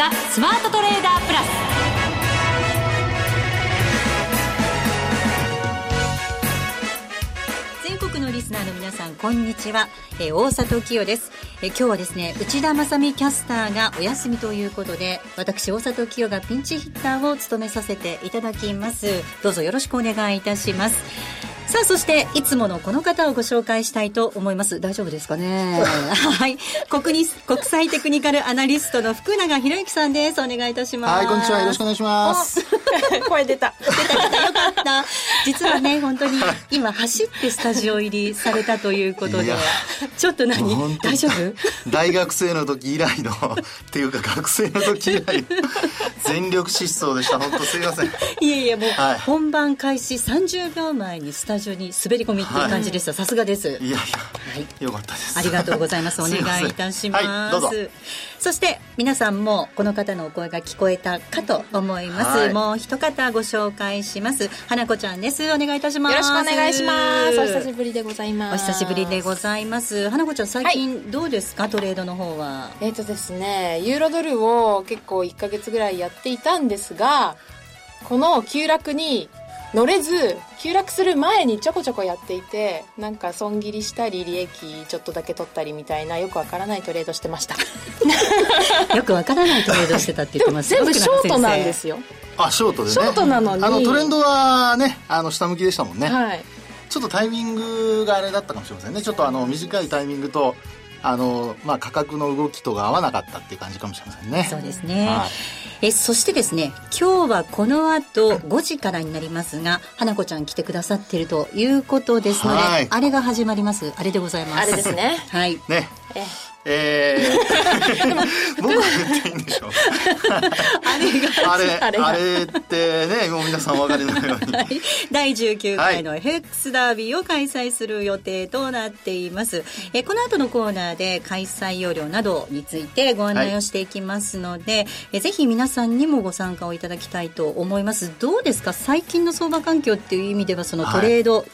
ザ・スマートトレーダープラス。全国のリスナーの皆さんこんにちは、えー、大里清です、え、今日はですね内田正美キャスターがお休みということで私大里清がピンチヒッターを務めさせていただきます。どうぞよろしくお願いいたします。さあそしていつものこの方をご紹介したいと思います。大丈夫ですかね？はい。国に国際テクニカルアナリストの福永博之さんです。お願いいたします。はいこんにちは。よろしくお願いします。声出た。出た。出たよかった。実はね本当に今走ってスタジオ入りされたということで。ちょっと何？大丈夫？大学生の時以来の っていうか学生の時以来全力疾走でした。本当すいません。いえいえもう、はい、本番開始30秒前にスタジオに滑り込みっていう感じでした、さすがです。いやいや、はい、よかったです。ありがとうございます。お願いいたします、はい、どうぞ。そして皆さんもこの方のお声が聞こえたかと思います、はい、もう一方ご紹介します。花子ちゃんです。お願いいたします。よろしくお願いします。お久しぶりでございます。お久しぶりでございます。花子ちゃん最近どうですか、はい、トレードの方は。えっ、ー、とですねユーロドルを結構1か月ぐらいやっていたんですがこの急落に乗れず急落する前にちょこちょこやっていてなんか損切りしたり利益ちょっとだけ取ったりみたいなよくわからないトレードしてました。よくわからないトレードしてたって言ってます。全部ショートなんですよ。あショートでね。ショートなのに。あのトレンドはねあの下向きでしたもんね。はい。ちょっとタイミングがあれだったかもしれませんね。ちょっとあの短いタイミングとあの、まあ、価格の動きとが合わなかったっていう感じかもしれませんね。そうですね。はい、え、そしてですね、今日はこの後5時からになりますが、花子ちゃん来てくださっているということですので、はい、あれが始まります。あれでございます。あれですね。はい。ね。ええー、僕が言っていいんでしょう。あれあれあれってねもう皆さんお分かりのように、はい、第19回の FX ダービーを開催する予定となっています、えこの後のコーナーで開催要領などについてご案内をしていきますので、はい、えぜひ皆さんにもご参加をいただきたいと思います。どうですか？最近の相場環境っていう意味ではそのトレード、はい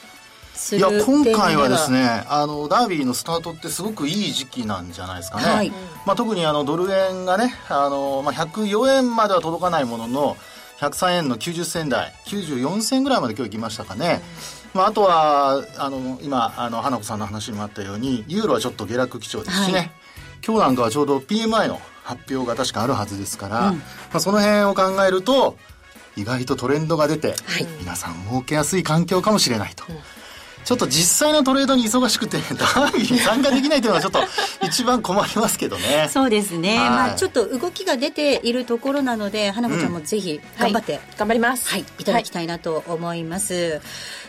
いや今回はですねあのダービーのスタートってすごくいい時期なんじゃないですかね、はい、まあ、特にあのドル円がねあの、まあ、104円までは届かないものの103円の90銭台94銭ぐらいまで今日行きましたかね、まあ、あとはあの今あの花子さんの話にもあったようにユーロはちょっと下落基調ですしね、はい、今日なんかはちょうど PMI の発表が確かあるはずですから、うん、まあ、その辺を考えると意外とトレンドが出て、はい、皆さん儲けやすい環境かもしれないと。うんちょっと実際のトレードに忙しくて、ダービーに参加できないというのはちょっと一番困りますけどね。そうですね。はい、まあちょっと動きが出ているところなので、花子ちゃんもぜひ頑張って、うんはい、頑張ります。はい、いただきたいなと思います。はい、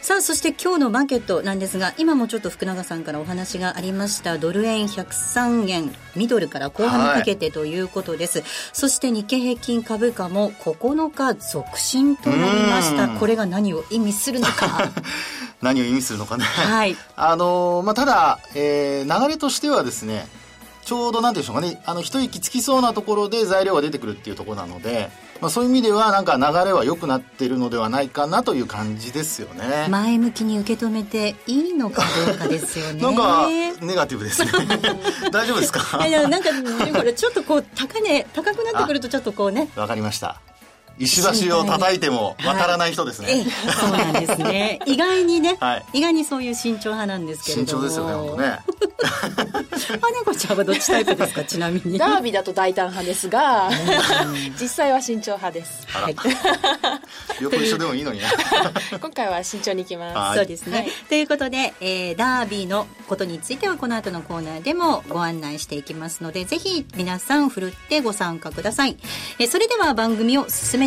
さあ、そして今日のマーケットなんですが、今もちょっと福永さんからお話がありました、ドル円103円ミドルから後半にかけてということです。そして日経平均株価も9日続伸となりました。これが何を意味するのか。何を意味するのかね。はい。あのまあ、ただ、えー、流れとしてはですね、ちょうどなんでしょうかね、あの、一息つきそうなところで材料が出てくるっていうところなので、まあ、そういう意味ではなんか流れは良くなっているのではないかなという感じですよね。前向きに受け止めていいのかどうかですよね。なんか、ネガティブですね。大丈夫ですか？いや、なんか、これちょっとこう、高値、高くなってくるとちょっとこうね。わかりました。石橋を叩いても渡らない人ですね、はい、そうなんですね。意外にね、はい、意外にそういう慎重派なんですけれども。慎重ですよね本当ね。花子ちゃんはどっちタイプですか？ちなみに。ダービーだと大胆派ですが実際は慎重派です。はい。横一緒でもいいのにな今回は慎重にいきます。そうですね、はい、ということで、えー、ダービーのことについてはこの後のコーナーでもご案内していきますのでぜひ皆さんふるってご参加ください、えー、それでは番組を進め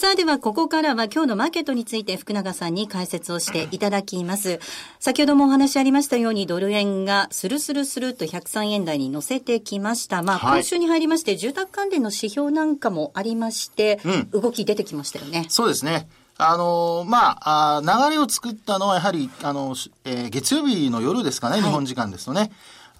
さあではここからは今日のマーケットについて福永さんに解説をしていただきます。先ほどもお話ありましたようにドル円がスルスルスルと103円台に乗せてきました。まあ、今週に入りまして住宅関連の指標なんかもありまして、うん、動き出てきましたよね。そうですね。あの、まあ、あ流れを作ったのはやはり、あの、えー、月曜日の夜ですかね、はい、日本時間ですとね。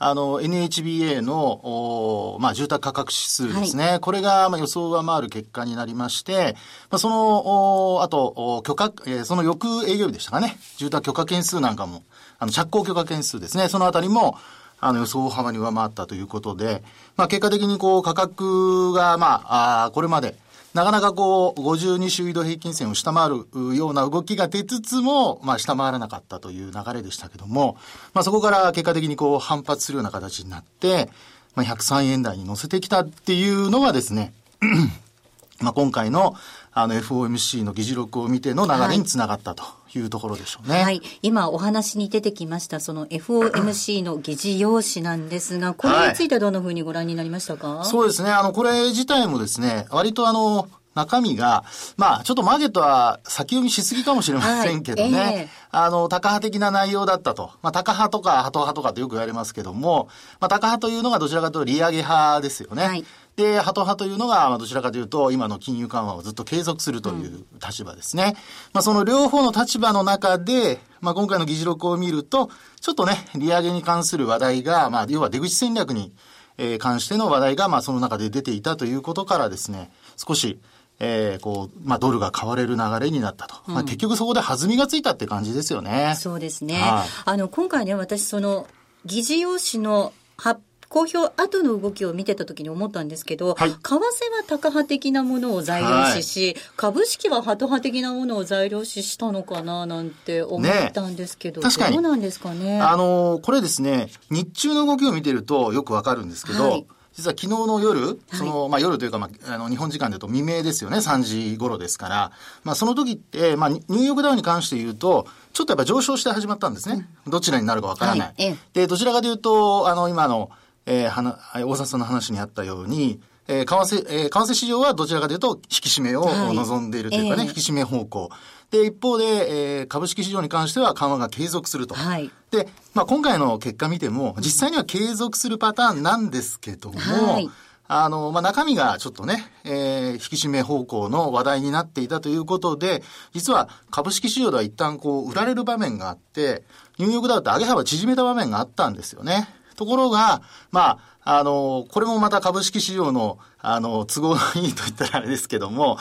あの、NHBA の、まあ、住宅価格指数ですね。はい、これが、まあ、予想を上回る結果になりまして、まあ、その、おあと、許可、えー、その翌営業日でしたかね。住宅許可件数なんかも、あの、着工許可件数ですね。そのあたりも、あの予想幅に上回ったということで、まあ結果的にこう価格がまあ、あこれまでなかなかこう、52周移動平均線を下回るような動きが出つつも、まあ下回らなかったという流れでしたけども、まあそこから結果的にこう反発するような形になって、まあ103円台に乗せてきたっていうのがですね、まあ今回のあの FOMC の議事録を見ての流れにつながったと。いうところでしょうね。はい。今お話に出てきました、その FOMC の議事要旨なんですが、これについてはどんなふうにご覧になりましたか、はい、そうですね。あの、これ自体もですね、割とあの、中身が、まあ、ちょっとマーケットは先読みしすぎかもしれませんけどね。はいえー、あの、高派的な内容だったと。まあ、高派とかハト派とかってよく言われますけども、まあ、高派というのがどちらかというと利上げ派ですよね。はいで、ハト派というのが、どちらかというと、今の金融緩和をずっと継続するという立場ですね。うん、まあ、その両方の立場の中で、まあ、今回の議事録を見ると、ちょっとね、利上げに関する話題が、まあ、要は出口戦略に、えー、関しての話題が、まあ、その中で出ていたということからですね、少し、えー、こう、まあ、ドルが買われる流れになったと。うん、まあ、結局そこで弾みがついたって感じですよね。そうですね。はい、あの、今回ね、私、その、議事要旨の発公表後の動きを見てた時に思ったんですけど、はい、為替は高派的なものを材料視し、はい、株式はハト派的なものを材料視したのかななんて思ったんですけど、ね、確かにどうなんですかね？あのこれですね、日中の動きを見てるとよくわかるんですけど、はい。実は昨日の夜、その、まあ夜というか、まあ、あの、日本時間でと未明ですよね、3時頃ですから、まあその時って、まあニューヨークダウに関して言うと、ちょっとやっぱ上昇して始まったんですね。うん、どちらになるかわからない。はい、で、どちらかというと、あの、今の、えー、はな、大里さんの話にあったように、えー、為替、えー、為替市場はどちらかというと、引き締めを望んでいるというかね、はい引き締め方向。で、一方で、えー、株式市場に関しては緩和が継続すると。はい、で、まあ、今回の結果見ても、実際には継続するパターンなんですけども、はい、あの、まあ、中身がちょっとね、えー、引き締め方向の話題になっていたということで、実は株式市場では一旦こう、売られる場面があって、ニューヨークダウって上げ幅縮めた場面があったんですよね。ところが、まあ、あの、これもまた株式市場の、あの、都合のいいと言ったらあれですけども、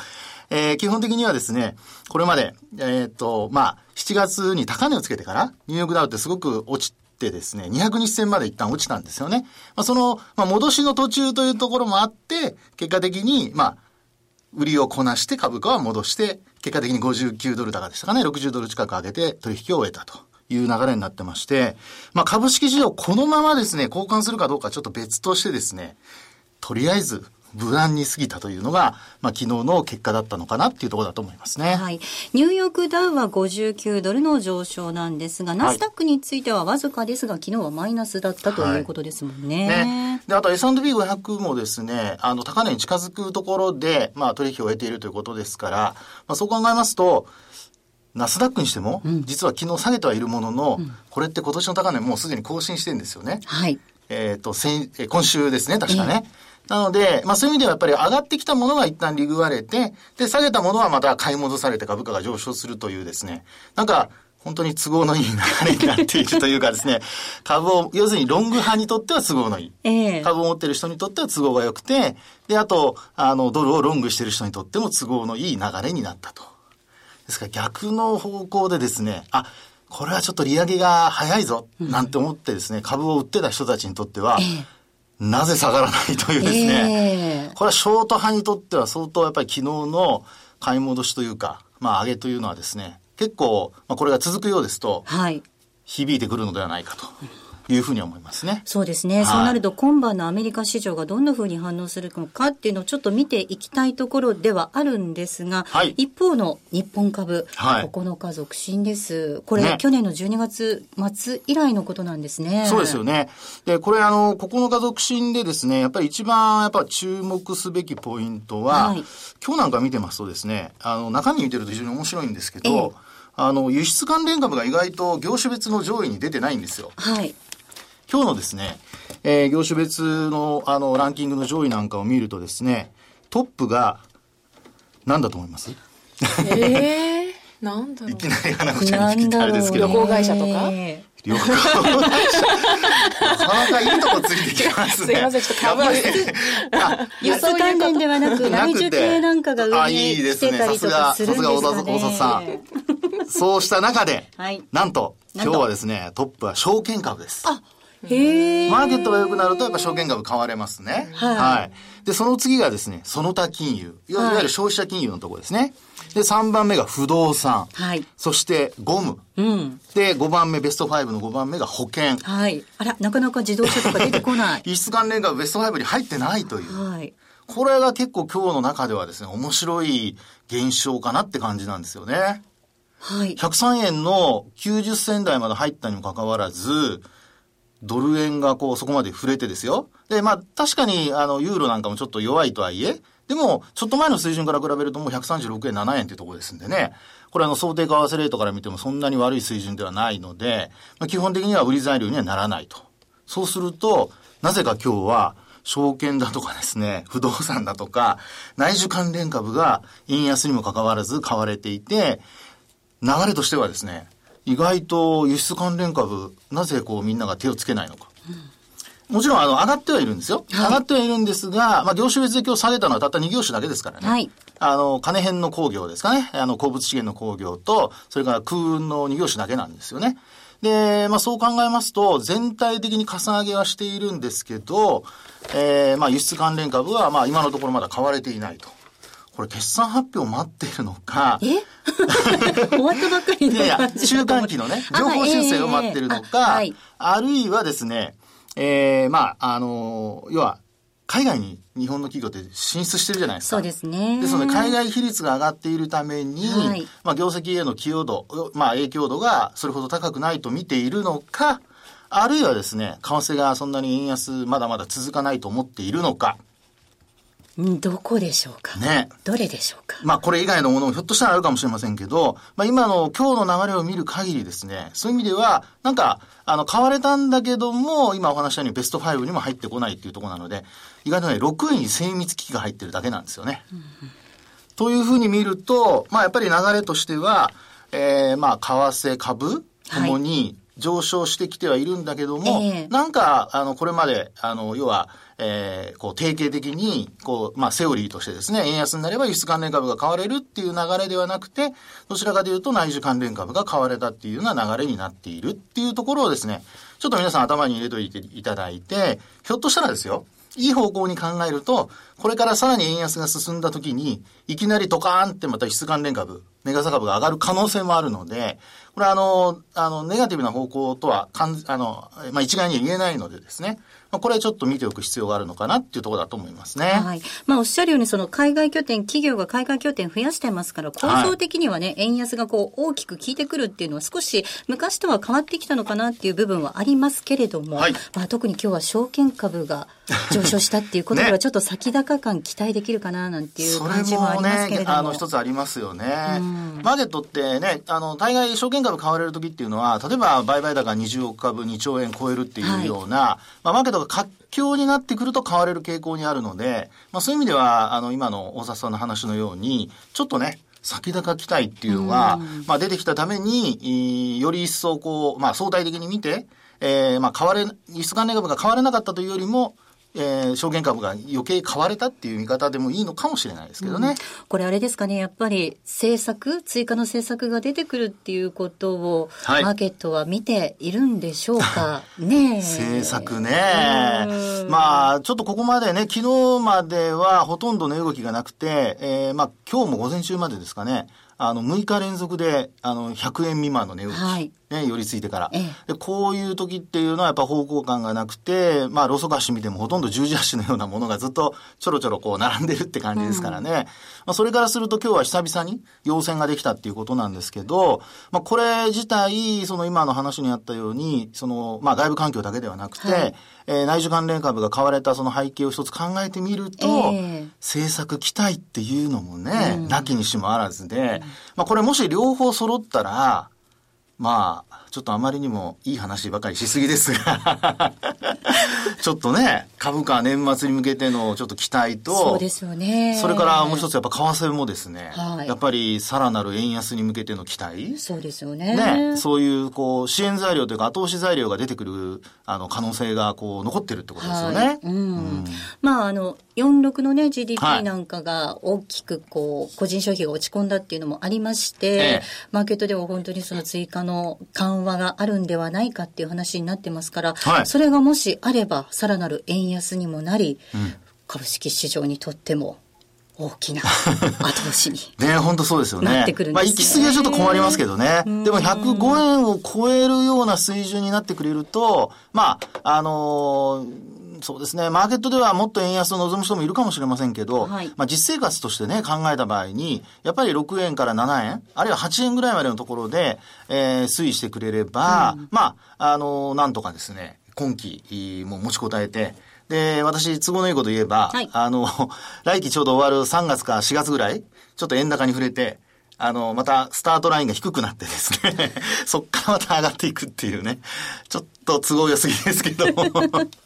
えー、基本的にはですね、これまで、えっ、と、まあ、7月に高値をつけてから、ニューヨークダウってすごく落ちてですね、200日線まで一旦落ちたんですよね。まあ、その、まあ、戻しの途中というところもあって、結果的に、まあ、売りをこなして株価は戻して、結果的に59ドル高でしたかね、60ドル近く上げて取引を終えたと。いう流れになってまして、まあ株式市場このままですね、交換するかどうかちょっと別としてですね、とりあえず無難に過ぎたというのが、まあ、昨日の結果だったのかなっていうところだと思いますね。はい。ニューヨークダウは59ドルの上昇なんですが、ナスダックについてはわずかですが、昨日はマイナスだったということですもんね。はい、ねで、あと S&P500 もですね、あの、高値に近づくところで、まあ、取引を終えているということですから、まあ、そう考えますと、ナスダックにしても、うん、実は昨日下げてはいるものの、うん、これって今年の高値もうすでに更新してるんですよね。はい。えっ、ー、と、先、今週ですね、確かね。えー、なので、まあそういう意味ではやっぱり上がってきたものが一旦利食われて、で、下げたものはまた買い戻されて株価が上昇するというですね、なんか、本当に都合のいい流れになっているというかですね、株を、要するにロング派にとっては都合のいい。えー、株を持ってる人にとっては都合が良くて、で、あと、あの、ドルをロングしてる人にとっても都合のいい流れになったと。ですから逆の方向でですね、あ、これはちょっと利上げが早いぞ、なんて思ってですね、株を売ってた人たちにとっては、なぜ下がらないというですね、これはショート派にとっては相当やっぱり昨日の買い戻しというか、まあ上げというのはですね、結構、まあこれが続くようですと、はい、響いてくるのではないかと。いうふうに思いますね。そうですね。はい、そうなると今晩のアメリカ市場がどんなふうに反応するのかっていうのをちょっと見ていきたいところではあるんですが、はい、一方の日本株、はい、9日続伸です。これ、ね、去年の12月末以来のことなんですね。そうですよね。で、これあの、9日続伸でですね、やっぱり一番やっぱ注目すべきポイントは、はい、今日なんか見てますとですね、あの、中身見てると非常に面白いんですけど、ええあの、輸出関連株が意外と業種別の上位に出てないんですよ。はい。今日のですね、えー、業種別のあのランキングの上位なんかを見るとですね、トップが何だと思います？えー、なんだろういきなり花子ちゃんに聞いたあれですけど。旅行会社とか？旅行会社。なかなかいいとこついてきますね。すいません、ちょっと株は。輸出関連ではなく、内需系なんかが上に来てたりとかするんですかね。さすが大里さん。そうした中で、はい、なんと、今日はですね、トップは証券株です。あへマーケットが良くなるとやっぱ証券株買われますね。はい。はい、で、その次がですね、その他金融。いわゆる消費者金融のところですね。で、3番目が不動産。はい。そして、ゴム。うん。で、5番目、ベスト5の5番目が保険。はい。あら、なかなか自動車とか出てこない。輸出関連がベスト5に入ってないという。はい。これが結構今日の中ではですね、面白い現象かなって感じなんですよね。はい。103円の90銭台まで入ったにもかかわらず、ドル円がこうそこまで触れてですよ。で、まあ確かにあのユーロなんかもちょっと弱いとはいえ、でもちょっと前の水準から比べるともう136円7円というところですんでね。これあの想定為替レートから見てもそんなに悪い水準ではないので、まあ、基本的には売り材料にはならないと。そうすると、なぜか今日は証券だとかですね、不動産だとか、内需関連株が円安にもかかわらず買われていて、流れとしてはですね、意外と輸出関連株、なぜこうみんなが手をつけないのか。うん、もちろんあの上がってはいるんですよ。はい、上がってはいるんですが、まあ業種別で今日下げたのはたった2業種だけですからね。はい。あの、金編の工業ですかね。あの、鉱物資源の工業と、それから空運の2業種だけなんですよね。で、まあそう考えますと、全体的にかさ上げはしているんですけど、えー、まあ輸出関連株は、まあ今のところまだ買われていないと。これ決算発表待っているのか。え？終わったばっかりのいやいや、中間期のね、情報修正を待ってるのか、あはい、あるいはですね、えー、まあ、あの要は、海外に日本の企業って進出してるじゃないですか。そうですね。ですので、海外比率が上がっているために、はい、まあ、業績への寄与度、まあ、影響度がそれほど高くないと見ているのか、あるいはですね、為替がそんなに円安まだまだ続かないと思っているのか、どこでしょうか？ね。どれでしょうか？まあこれ以外のものもひょっとしたらあるかもしれませんけど、まあ今の今日の流れを見る限りですね、そういう意味では、なんか、あの、買われたんだけども、今お話したようにベスト5にも入ってこないっていうところなので、意外とね、6位に精密機器が入ってるだけなんですよね。うんというふうに見ると、まあやっぱり流れとしては、えー、まあ為替株ともに上昇してきてはいるんだけども、はいえ。ー、なんか、あの、これまで、あの、要は、えー、こう、定型的に、こう、まあ、セオリーとしてですね、円安になれば輸出関連株が買われるっていう流れではなくて、どちらかというと内需関連株が買われたっていうような流れになっているっていうところをですね、ちょっと皆さん頭に入れといていただいて、ひょっとしたらですよ、いい方向に考えると、これからさらに円安が進んだ時に、いきなりドカーンってまた輸出関連株、メガサ株が上がる可能性もあるので、これはあの、あの、ネガティブな方向とは、かん、あの、まあ、一概には言えないのでですね、まあ、これはちょっと見ておく必要があるのかなっていうところだと思いますね。はい。まあ、おっしゃるように、その海外拠点、企業が海外拠点増やしてますから、構造的にはね、はい、円安がこう大きく効いてくるっていうのは少し昔とは変わってきたのかなっていう部分はありますけれども、はい、まあ、特に今日は証券株が上昇したっていうことでは、ちょっと先高感期待できるかななんていう感じもありますけれども。ね、あの、一つありますよね。マーケットってね、あの、大概証券株買われる時っていうのは、例えば売買高20億株2兆円超えるっていうような、はい、まあ、マーケットが活況になってくると買われる傾向にあるので、まあ、そういう意味では、あの、今の大里さんの話のように、ちょっとね、先高期待っていうのが、まあ、出てきたために、より一層こう、まあ、相対的に見て、えー、まあ、買われ、輸出関連株が買われなかったというよりも、えー、証券株が余計買われたっていう見方でもいいのかもしれないですけどね。うん、これあれですかね、やっぱり政策、追加の政策が出てくるっていうことを、はい、マーケットは見ているんでしょうか。ね。政策ね。まあ、ちょっとここまでね、昨日まではほとんどの動きがなくて、えー、まあ今日も午前中までですかね、あの、6日連続で、あの、100円未満の値動き、はい、ね、寄り付いてから、ええ、で。こういう時っていうのはやっぱ方向感がなくて、まあ、ロソカシ見てもほとんど十字足のようなものがずっとちょろちょろこう並んでるって感じですからね。うん、まあ、それからすると今日は久々に陽線ができたっていうことなんですけど、まあ、これ自体、その今の話にあったように、その、まあ、外部環境だけではなくて、はい。えー、内需関連株が買われたその背景を一つ考えてみると、えー、政策期待っていうのもね、うん、なきにしもあらずで、うん、まあこれもし両方揃ったら、まあ、ちょっとあまりにもいい話ばかりしすぎですが。ちょっとね、株価年末に向けてのちょっと期待と、そうですよね。それからもう一つやっぱ為替もですね、はい、やっぱりさらなる円安に向けての期待。そうですよね。ね、そういうこう支援材料というか後押し材料が出てくるあの可能性がこう残ってるってことですよね。はい、うん、うん、まああの、46のね、GDP なんかが大きくこう、個人消費が落ち込んだっていうのもありまして、ええ、マーケットでは本当にその追加の緩和があるんではないかっていう話になってますから、はい、それがもしあれば、さらなる円安にもなり、うん、株式市場にとっても、大きな 後押しに。ね、本当そうですよね。なってくるんですね。まあ、行き過ぎはちょっと困りますけどね。でも105円を超えるような水準になってくれると、まあ、あのーそうですね。マーケットではもっと円安を望む人もいるかもしれませんけど、はい、まあ実生活としてね、考えた場合に、やっぱり6円から7円、あるいは8円ぐらいまでのところで、えー、推移してくれれば、うん、まあ、あのー、なんとかですね、今期も持ちこたえて、で、私、都合のいいこと言えば、はい、あの、来期ちょうど終わる3月か4月ぐらい、ちょっと円高に触れて、あの、またスタートラインが低くなってですね そっからまた上がっていくっていうね、ちょっと都合良すぎですけども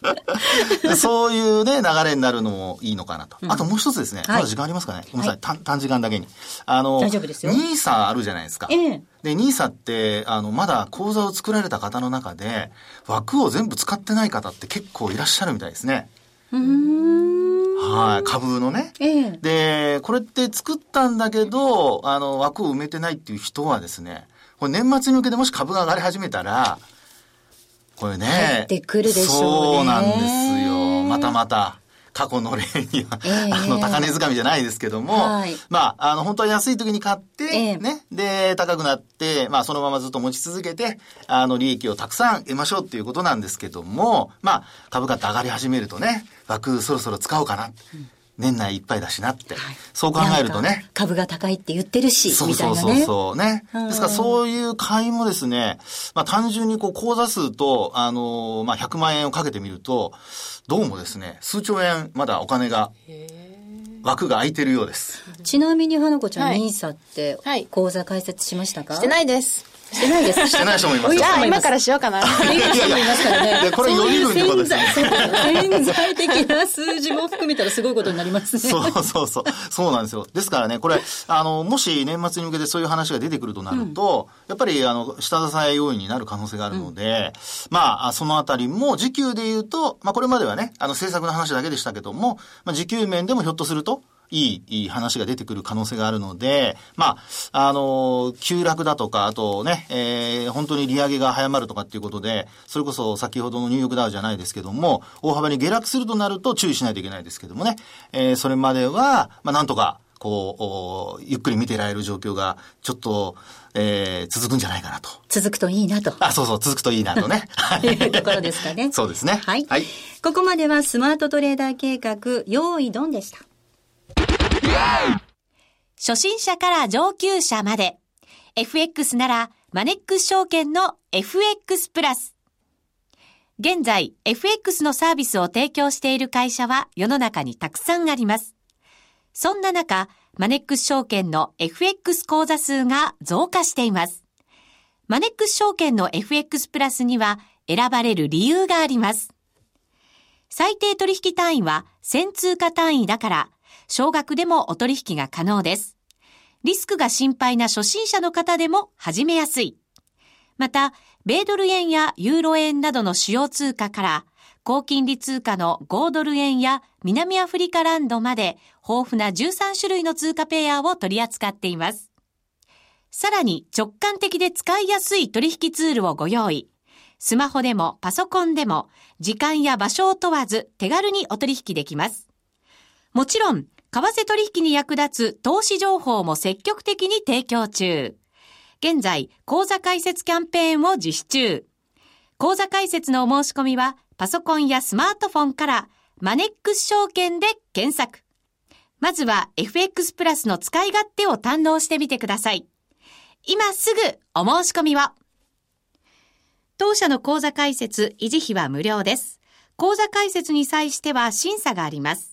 そういうね、流れになるのもいいのかなと。うん、あともう一つですね、はい、まだ時間ありますかねごめんなさい、短短時間だけに。あの、大丈夫ですよ。ニーサあるじゃないですか。ええで、ニーサって、あの、まだ口座を作られた方の中で、枠を全部使ってない方って結構いらっしゃるみたいですね。うん。はい、株のね。ええ、で、これって作ったんだけど、あの、枠を埋めてないっていう人はですね、これ年末に向けてもし株が上がり始めたら、これね。入ってくるでしょうね。そうなんですよ。またまた。過去の例には、えー、あの、高値掴みじゃないですけども、はい、まあ、あの、本当は安い時に買って、えー、ね、で、高くなって、まあ、そのままずっと持ち続けて、あの、利益をたくさん得ましょうっていうことなんですけども、まあ、株価って上がり始めるとね、枠そろそろ使おうかな。うん年内いっぱいだしなって。はい、そう考えるとね。株が高いって言ってるし、そうそうそうそうね。ですからそういう買いもですね、まあ単純にこう口座数と、あのー、まあ100万円をかけてみると、どうもですね、数兆円まだお金が、枠が空いてるようです。ちなみに花子ちゃん、はい、ニーサって口座開設しましたか、してないです。してないです。してない人もいますじゃあ今からしようかな。いやいやいますからね。これ予備軍ってことですね。潜在的な数字も含めたらすごいことになりますね。そうそうそう。そうなんですよ。ですからね、これ、あの、もし年末に向けてそういう話が出てくるとなると、うん、やっぱり、あの、下支え要因になる可能性があるので、うん、まあ、そのあたりも、時給で言うと、まあ、これまではね、あの、政策の話だけでしたけども、まあ、時給面でもひょっとすると、いい話が出てくる可能性があるので、まあ、あの、急落だとか、あとね、えー、本当に利上げが早まるとかっていうことで、それこそ先ほどのニューヨークダウじゃないですけども、大幅に下落するとなると注意しないといけないですけどもね、えー、それまでは、まあ、なんとか、こう、ゆっくり見てられる状況が、ちょっと、えー、続くんじゃないかなと。続くといいなと。あ、そうそう、続くといいなとね。いうところですかね。そうですね。はい。はい。ここまではスマートトレーダー計画、用意ドンでした。初心者から上級者まで。FX ならマネックス証券の FX プラス。現在、FX のサービスを提供している会社は世の中にたくさんあります。そんな中、マネックス証券の FX 口座数が増加しています。マネックス証券の FX プラスには選ばれる理由があります。最低取引単位は1000通貨単位だから少額でもお取引が可能です。リスクが心配な初心者の方でも始めやすい。また、米ドル円やユーロ円などの主要通貨から、高金利通貨の5ドル円や南アフリカランドまで豊富な13種類の通貨ペアを取り扱っています。さらに直感的で使いやすい取引ツールをご用意。スマホでもパソコンでも時間や場所を問わず手軽にお取引できます。もちろん為替取引に役立つ投資情報も積極的に提供中。現在、講座開設キャンペーンを実施中。講座開設のお申し込みは、パソコンやスマートフォンから、マネックス証券で検索。まずは FX プラスの使い勝手を堪能してみてください。今すぐお申し込みを。当社の講座開設、維持費は無料です。講座開設に際しては審査があります。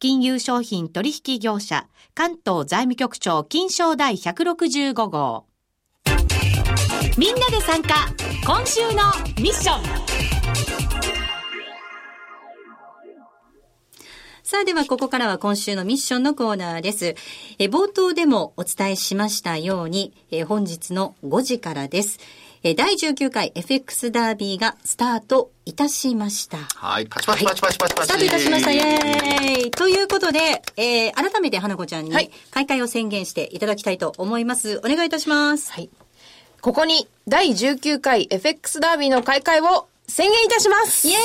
金融商品取引業者、関東財務局長金賞第165号。みんなで参加、今週のミッション。さあではここからは今週のミッションのコーナーです。え冒頭でもお伝えしましたように、え本日の5時からです。え第19回 FX ダービーがスタートいたしました。はい。パチパチパチパチパチパチ。スタートいたしました。イェーイということで、えー、改めて花子ちゃんに開会を宣言していただきたいと思います。お願いいたします。はい。ここに第19回 FX ダービーの開会を宣言いたしますイエー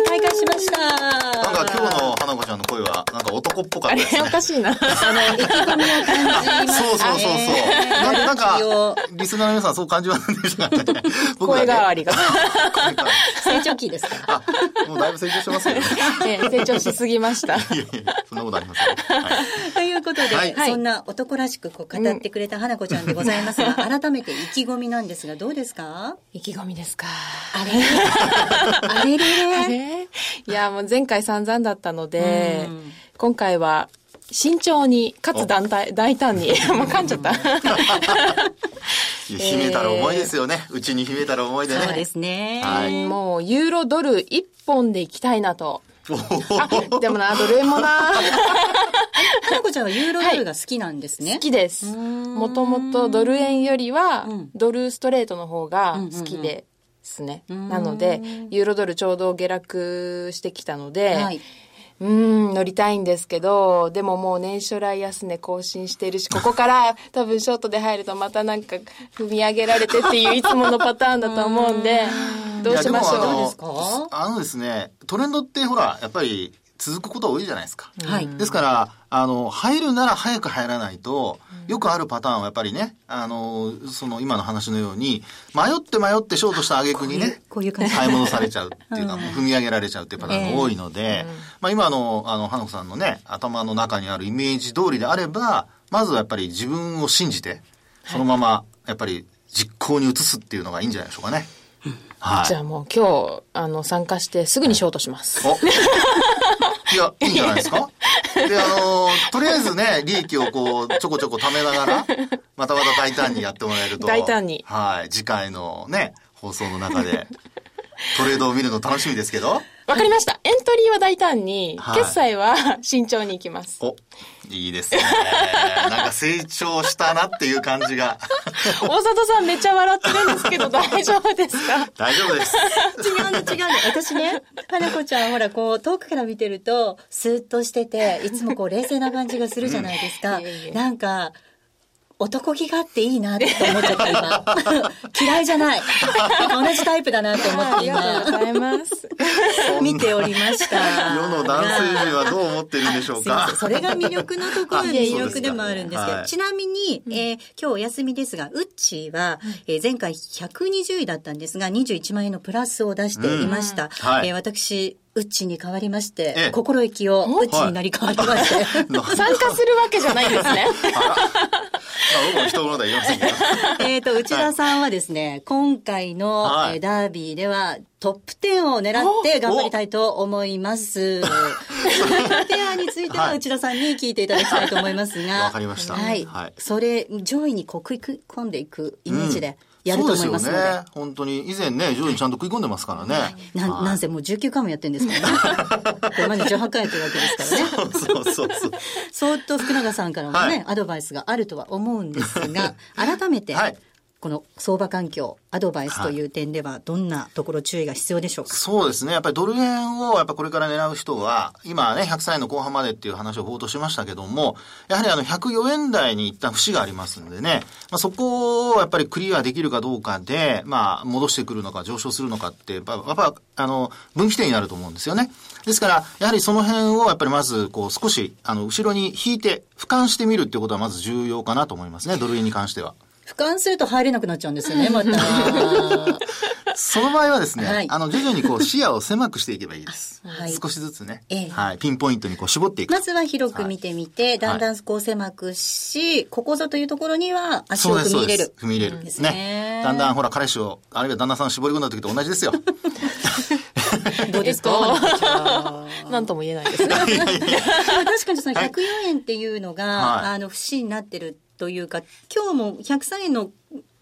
イ開会しましたなんか今日の花子ちゃんの声は、なんか男っぽかったですね。あれおかしいな。あの、意気込みを感じます、そうそうそうそう。なんか、リスナーの皆さんそう感じませんでしたね。僕声変わりが。成長期ですかあ、もうだいぶ成長してますよね。成長しすぎました。いやいや、そんなことありません。はい、ということで、はい、そんな男らしくこう語ってくれた花子ちゃんでございますが、改めて意気込みなんですが、どうですか？意気込みですか。あれ？あれ？れ？いや、もう前回散々だったので、今回は慎重に、かつ団体、大胆に、もう噛んじゃった。秘めたら重いですよね。うちに秘めたら重いでね。そうですね。はい。もう、ユーロドル一本でいきたいなと。あ、でもな、ドル円もな。花子ちゃんはユーロドルが好きなんですね。好きです。もともとドル円よりは、ドルストレートの方が好きで、ですね。なので、ユーロドルちょうど下落してきたので、はい、うん、乗りたいんですけど、でももう年初来安値更新してるし、ここから 多分ショートで入るとまたなんか踏み上げられてっていういつものパターンだと思うんで、どうしましょう？あのあのですね、トレンドってほら、やっぱり続くこと多いじゃないですか。はい。ですから、あの、入るなら早く入らないと、よくあるパターンはやっぱりね、あの、その今の話のように、迷って迷ってショートした挙句にね、こういう買い戻されちゃうっていうか、踏み上げられちゃうっていうパターンが多いので、まあ今の、あの、花子さんのね、頭の中にあるイメージ通りであれば、まずはやっぱり自分を信じて、そのまま、やっぱり実行に移すっていうのがいいんじゃないでしょうかね。はい、じゃあもう今日、あの、参加してすぐにショートします。い や、いいんじゃないですか？で、あのとりあえずね、利益をこう、ちょこちょこ貯めながら、またまた大胆にやってもらえると。大胆に。はい。次回のね、放送の中で、トレードを見るの楽しみですけど。わかりました。エントリーは大胆に、はい、決済は慎重にいきます。お、いいですね。なんか成長したなっていう感じが。大里さんめっちゃ笑ってるんですけど 大丈夫ですか？大丈夫です。違うの違うの。私ね、花子ちゃんほらこう遠くから見てるとスーッとしてて、いつもこう冷静な感じがするじゃないですか。うん、いいなんか、男気があっていいなって思っちゃった今。嫌いじゃない。同じタイプだなって思って今。ありがとうございます。見ておりました。世の男性陣はどう思ってるんでしょうか。それが魅力のところで魅力でもあるんですけど、ちなみに、えー、今日お休みですが、ウッチーは、えー、前回120位だったんですが、21万円のプラスを出していました。うんはい、えー、私、うちに変わりまして、ええ、心意気をうちになり変わりまして、参加するわけじゃないんですね。僕も人物で言いませんけど。えっと、内田さんはですね、今回の、はい、ダービーではトップ10を狙って頑張りたいと思います。トップペアについては内田さんに聞いていただきたいと思いますが。わかりました。はい。はい、それ、上位にこう食い込んでいくイメージで。うんやると思いますので。そうですよね。本当に。以前ね、上位にちゃんと食い込んでますからね。な、はい、なんせもう19回もやってるんですからね。これまで18回やってるわけですからね。そうそうそうそう。そっと福永さんからもね、はい、アドバイスがあるとは思うんですが、改めて、はいこの相場環境、アドバイスという点では、どんなところ注意が必要でしょうか、はい、そうですね。やっぱりドル円を、やっぱこれから狙う人は、今ね、100歳の後半までっていう話を冒頭しましたけども、やはりあの、104円台に一旦節がありますんでね、まあ、そこをやっぱりクリアできるかどうかで、まあ、戻してくるのか上昇するのかって、やっぱ、やっぱあの、分岐点になると思うんですよね。ですから、やはりその辺をやっぱりまず、こう、少し、あの、後ろに引いて、俯瞰してみるっていうことはまず重要かなと思いますね、ドル円に関しては。俯瞰すると入れなくなっちゃうんですよね、また。その場合はですね、はい、あの、徐々にこう視野を狭くしていけばいいです。はい、少しずつね、ええ、はい、ピンポイントにこう絞っていく。まずは広く見てみて、はい、だんだんこう狭くし、ここぞというところには足を踏み入れる。踏み入れる。ですね。だんだんほら、彼氏を、あるいは旦那さん絞り込んだ時と同じですよ。どうですか？なんとも言えないですね。確かにその104円っていうのが、はい、あの、節になってるというか、今日も103円の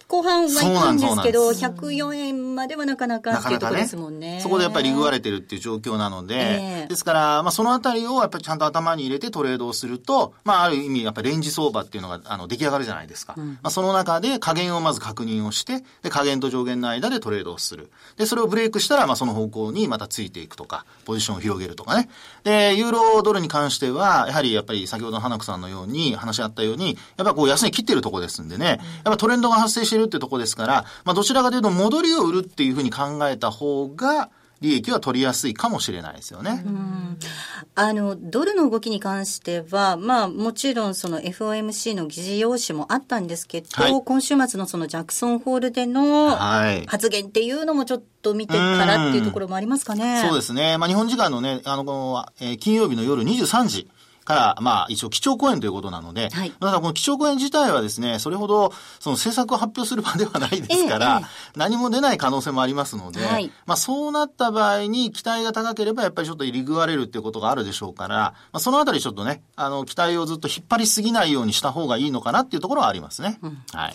後半はいくんですけど、104円まではなかなかっていうところですもんね。ねそこでやっぱりリグわれてるっていう状況なので、えー、ですから、まあそのあたりをやっぱりちゃんと頭に入れてトレードをすると、まあある意味やっぱりレンジ相場っていうのがあの出来上がるじゃないですか。うん、まあその中で加減をまず確認をして、で加減と上限の間でトレードをする。で、それをブレイクしたら、まあその方向にまたついていくとか、ポジションを広げるとかね。で、ユーロドルに関しては、やはりやっぱり先ほどの花子さんのように話し合ったように、やっぱこう安値切ってるとこですんでね、やっぱトレンドが発生してるってとこですから、まあ、どちらかというと戻りを売るっていうふうに考えた方が、利益は取りやすいかもしれないですよね。あの、ドルの動きに関しては、まあ、もちろんその FOMC の議事要旨もあったんですけど、はい、今週末のそのジャクソンホールでの発言っていうのもちょっと見てからっていうところもありますかね。そうですね。まあ、日本時間のね、あの、えー、金曜日の夜23時。から、まあ、一応基調講演ということなので、はい、だからこの基調講演自体はですね、それほど、その政策を発表する場ではないですから、ええ、何も出ない可能性もありますので、はい、まあ、そうなった場合に期待が高ければ、やっぱりちょっと入り具われるっていうことがあるでしょうから、まあ、そのあたりちょっとね、あの、期待をずっと引っ張りすぎないようにした方がいいのかなっていうところはありますね。うん、はい。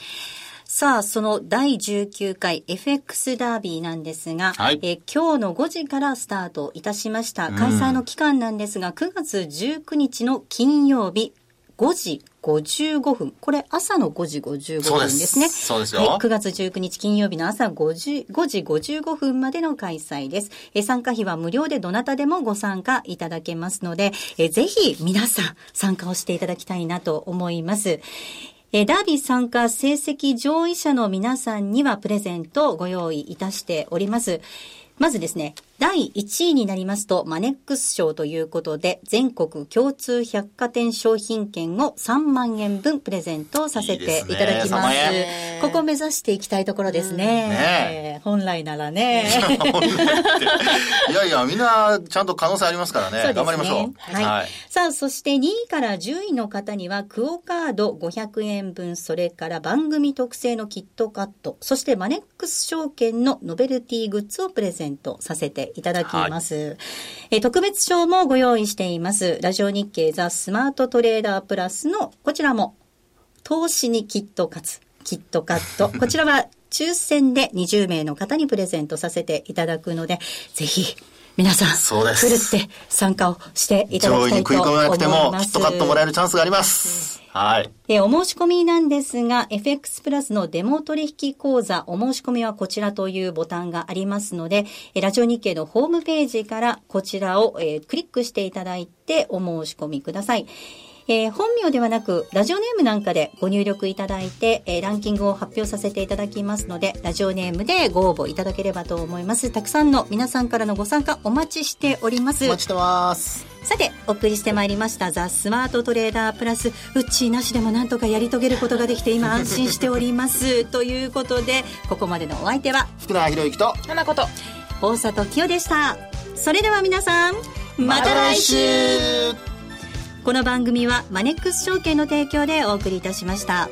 さあ、その第19回 FX ダービーなんですが、はい、え今日の5時からスタートいたしました。開催の期間なんですが、9月19日の金曜日5時55分。これ朝の5時55分ですね。そうですよ。はい。9月19日金曜日の朝5時 ,5 時55分までの開催です。え参加費は無料でどなたでもご参加いただけますので、えぜひ皆さん参加をしていただきたいなと思います。えダービー参加成績上位者の皆さんにはプレゼントをご用意いたしております。まずですね、第1位になりますと、マネックス賞ということで、全国共通百貨店商品券を3万円分プレゼントさせていただきます。いいここ目指していきたいところですね。ね本来ならね。いやいや、みんなちゃんと可能性ありますからね。ね頑張りましょう。はい。はい、さあ、そして2位から10位の方には、クオカード500円分、それから番組特製のキットカット、そしてマネックス証券のノベルティグッズをプレゼントさせていただきます。はい、え特別賞もご用意しています。ラジオ日経ザ・スマートトレーダープラスのこちらも投資にキットカツ、キットカット。こちらは抽選で20名の方にプレゼントさせていただくので、ぜひ皆さん、そうです。ふるって参加をしていただきたいと思います。上位に食い込めなくても、キットカットもらえるチャンスがあります。はい。えお申し込みなんですが、FX プラスのデモ取引講座、お申し込みはこちらというボタンがありますので、えラジオ日経のホームページからこちらを、えクリックしていただいてお申し込みください。えー、本名ではなく、ラジオネームなんかでご入力いただいて、えー、ランキングを発表させていただきますので、ラジオネームでご応募いただければと思います。たくさんの皆さんからのご参加お待ちしております。お待ちしてます。さて、お送りしてまいりました、ザ・スマートトレーダープラス、うっちーなしでもなんとかやり遂げることができて、今 安心しております。ということで、ここまでのお相手は、福田博之と、花子と、大里清でした。それでは皆さん、また来週この番組はマネックス証券の提供でお送りいたしました。